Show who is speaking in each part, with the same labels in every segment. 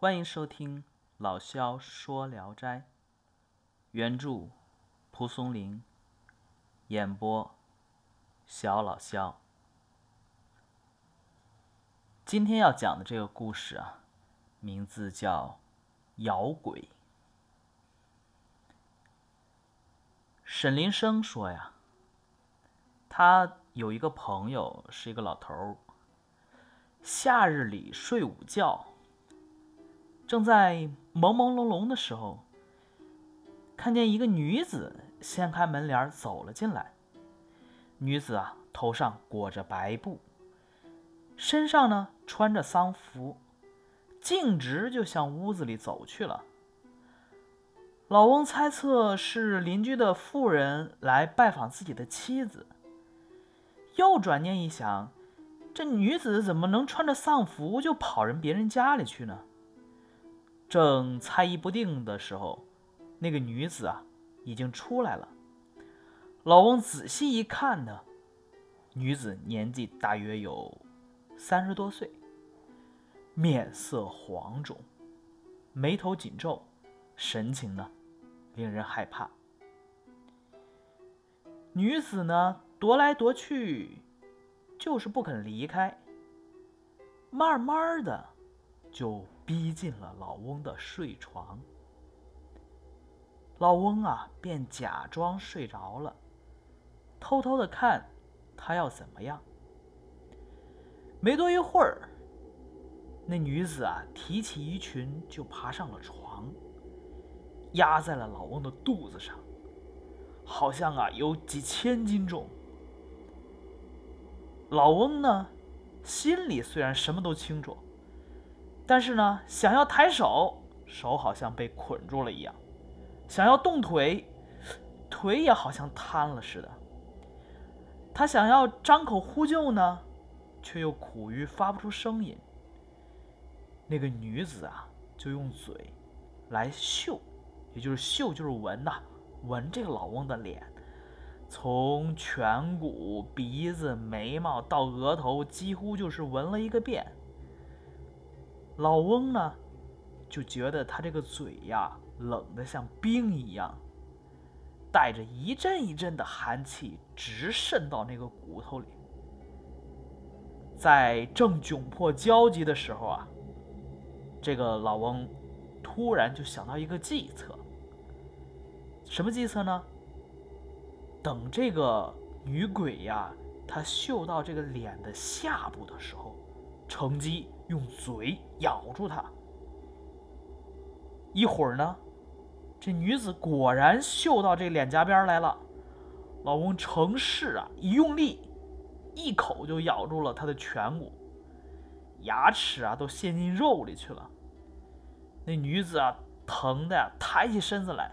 Speaker 1: 欢迎收听老萧说《聊斋》，原著蒲松龄，演播小老萧。今天要讲的这个故事啊，名字叫《咬鬼》。沈林生说呀，他有一个朋友是一个老头儿，夏日里睡午觉。正在朦朦胧胧的时候，看见一个女子掀开门帘走了进来。女子啊，头上裹着白布，身上呢穿着丧服，径直就向屋子里走去了。老翁猜测是邻居的妇人来拜访自己的妻子，又转念一想，这女子怎么能穿着丧服就跑人别人家里去呢？正猜疑不定的时候，那个女子啊，已经出来了。老翁仔细一看呢，女子年纪大约有三十多岁，面色黄肿，眉头紧皱，神情呢，令人害怕。女子呢，踱来踱去，就是不肯离开，慢慢的就。逼近了老翁的睡床，老翁啊，便假装睡着了，偷偷的看他要怎么样。没多一会儿，那女子啊，提起衣裙就爬上了床，压在了老翁的肚子上，好像啊有几千斤重。老翁呢，心里虽然什么都清楚。但是呢，想要抬手，手好像被捆住了一样；想要动腿，腿也好像瘫了似的。他想要张口呼救呢，却又苦于发不出声音。那个女子啊，就用嘴来嗅，也就是嗅，就是闻呐，闻这个老翁的脸，从颧骨、鼻子、眉毛到额头，几乎就是闻了一个遍。老翁呢，就觉得他这个嘴呀，冷得像冰一样，带着一阵一阵的寒气，直渗到那个骨头里。在正窘迫焦急的时候啊，这个老翁突然就想到一个计策。什么计策呢？等这个女鬼呀，她嗅到这个脸的下部的时候，乘机。用嘴咬住他。一会儿呢，这女子果然嗅到这脸颊边来了。老翁乘势啊，一用力，一口就咬住了他的颧骨，牙齿啊都陷进肉里去了。那女子啊，疼的呀，抬起身子来，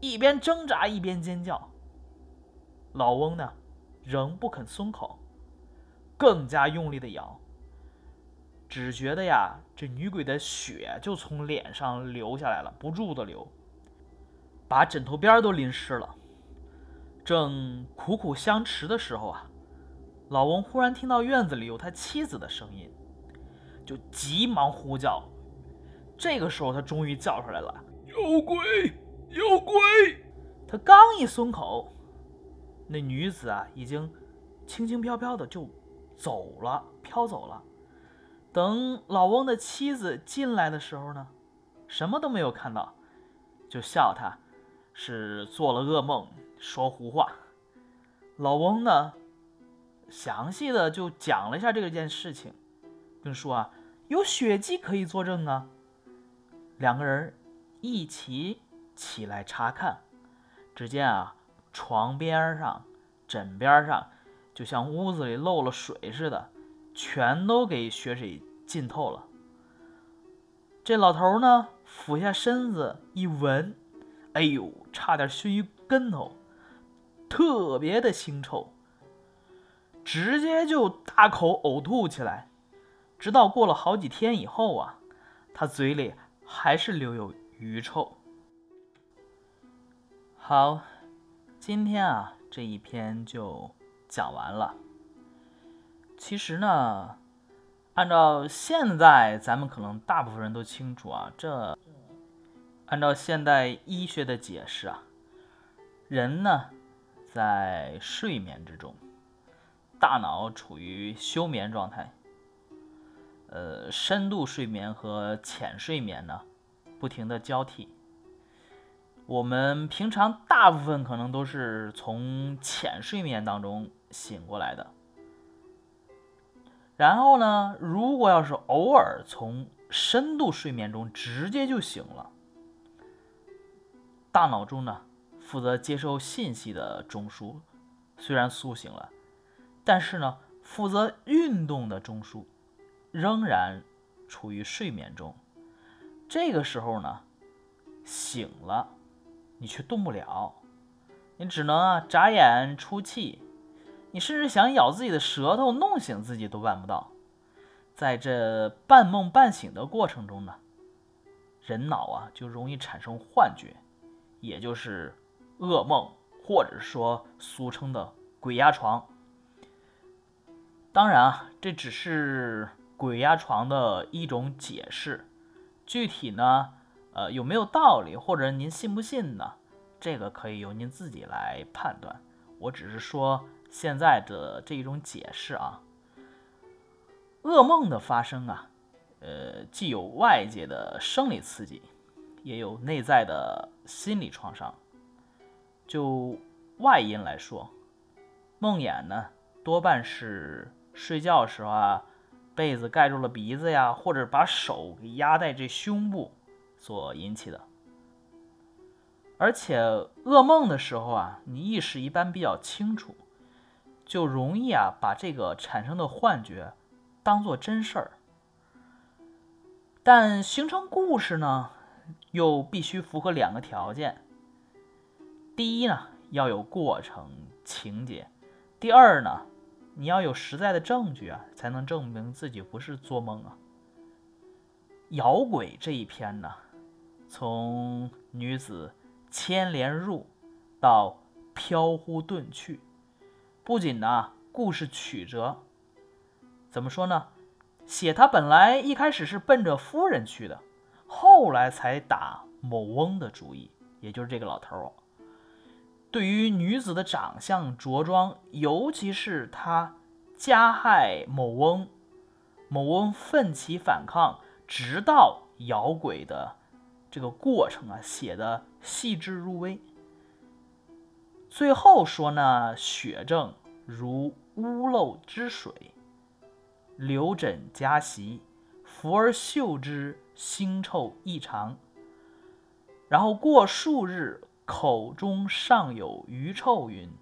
Speaker 1: 一边挣扎一边尖叫。老翁呢，仍不肯松口，更加用力的咬。只觉得呀，这女鬼的血就从脸上流下来了，不住的流，把枕头边都淋湿了。正苦苦相持的时候啊，老翁忽然听到院子里有他妻子的声音，就急忙呼叫。这个时候，他终于叫出来了：“
Speaker 2: 有鬼，有鬼！”
Speaker 1: 他刚一松口，那女子啊，已经轻轻飘飘的就走了，飘走了。等老翁的妻子进来的时候呢，什么都没有看到，就笑他是做了噩梦，说胡话。老翁呢，详细的就讲了一下这件事情，并说啊，有血迹可以作证啊。两个人一起起来查看，只见啊，床边上、枕边上，就像屋子里漏了水似的。全都给血水浸透了。这老头呢，俯下身子一闻，哎呦，差点熏一跟头，特别的腥臭，直接就大口呕吐起来。直到过了好几天以后啊，他嘴里还是留有余臭。好，今天啊，这一篇就讲完了。其实呢，按照现在咱们可能大部分人都清楚啊，这按照现代医学的解释啊，人呢在睡眠之中，大脑处于休眠状态。呃，深度睡眠和浅睡眠呢，不停的交替。我们平常大部分可能都是从浅睡眠当中醒过来的。然后呢，如果要是偶尔从深度睡眠中直接就醒了，大脑中呢负责接收信息的中枢虽然苏醒了，但是呢负责运动的中枢仍然处于睡眠中。这个时候呢醒了，你却动不了，你只能啊眨眼出气。你甚至想咬自己的舌头弄醒自己都办不到，在这半梦半醒的过程中呢，人脑啊就容易产生幻觉，也就是噩梦，或者说俗称的鬼压床。当然啊，这只是鬼压床的一种解释，具体呢，呃有没有道理，或者您信不信呢？这个可以由您自己来判断。我只是说。现在的这一种解释啊，噩梦的发生啊，呃，既有外界的生理刺激，也有内在的心理创伤。就外因来说，梦魇呢，多半是睡觉时候啊，被子盖住了鼻子呀，或者把手给压在这胸部所引起的。而且噩梦的时候啊，你意识一般比较清楚。就容易啊把这个产生的幻觉当做真事儿，但形成故事呢，又必须符合两个条件。第一呢，要有过程情节；第二呢，你要有实在的证据啊，才能证明自己不是做梦啊。摇鬼这一篇呢，从女子牵连入到飘忽遁去。不仅呢，故事曲折，怎么说呢？写他本来一开始是奔着夫人去的，后来才打某翁的主意，也就是这个老头儿。对于女子的长相着装，尤其是他加害某翁，某翁奋起反抗，直到咬鬼的这个过程啊，写的细致入微。最后说呢，血症如屋漏之水，流枕夹席，伏而嗅之，腥臭异常。然后过数日，口中尚有余臭云，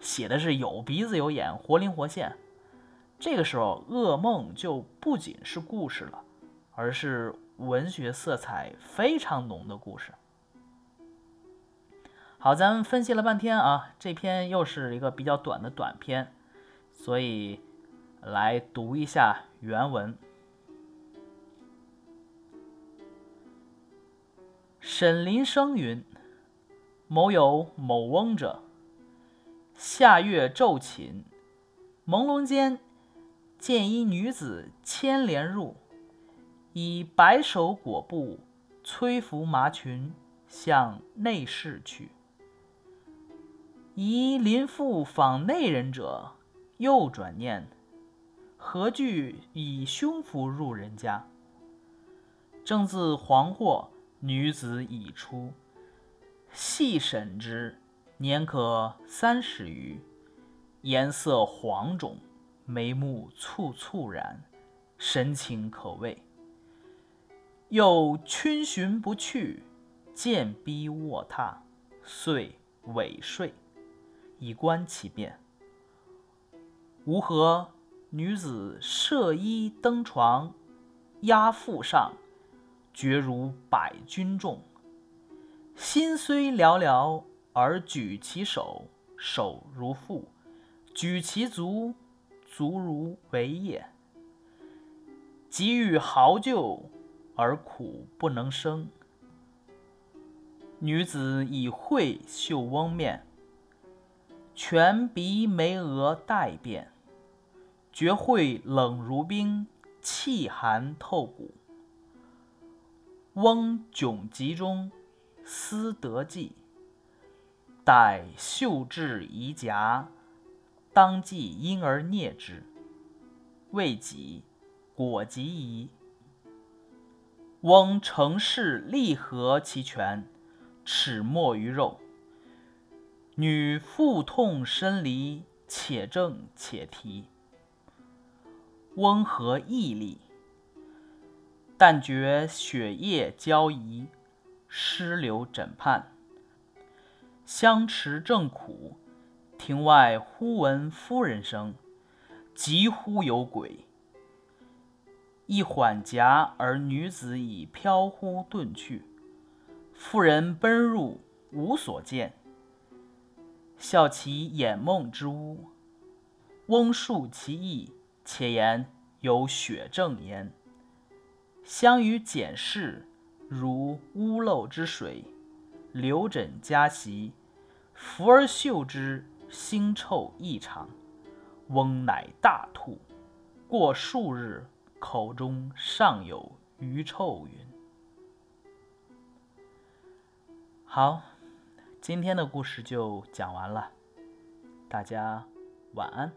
Speaker 1: 写的是有鼻子有眼，活灵活现。这个时候，噩梦就不仅是故事了，而是文学色彩非常浓的故事。好，咱们分析了半天啊，这篇又是一个比较短的短篇，所以来读一下原文。沈林生云：“某有某翁者，夏月昼寝，朦胧间见一女子牵连入，以白手裹布，催服麻裙，向内室去。”疑邻妇访内人者，又转念：何惧以胸脯入人家？正自惶惑，女子已出，细审之，年可三十余，颜色黄肿，眉目蹙蹙然，神情可畏。又逡巡不去，渐逼卧榻，遂尾睡。以观其变。吾何女子设衣登床，压腹上，觉如百钧重。心虽寥寥，而举其手，手如负；举其足，足如为也。急欲嚎救，而苦不能生。女子以会嗅翁面。全鼻眉额带变，觉会冷如冰，气寒透骨。翁窘急中思得计，待秀至夷夹，当即因而啮之。未几，果及矣。翁乘势力合其拳，齿没于肉。女腹痛身离，且挣且提。翁何毅力？但觉血液交遗，湿流枕畔。相持正苦，庭外忽闻夫人声，急呼有鬼。一缓夹而女子已飘忽遁去，妇人奔入，无所见。笑其眼梦之屋，翁述其意，且言有血证焉。相与检视，如屋漏之水，流枕夹席，拂而嗅之，腥臭异常。翁乃大吐，过数日，口中尚有余臭云。好。今天的故事就讲完了，大家晚安。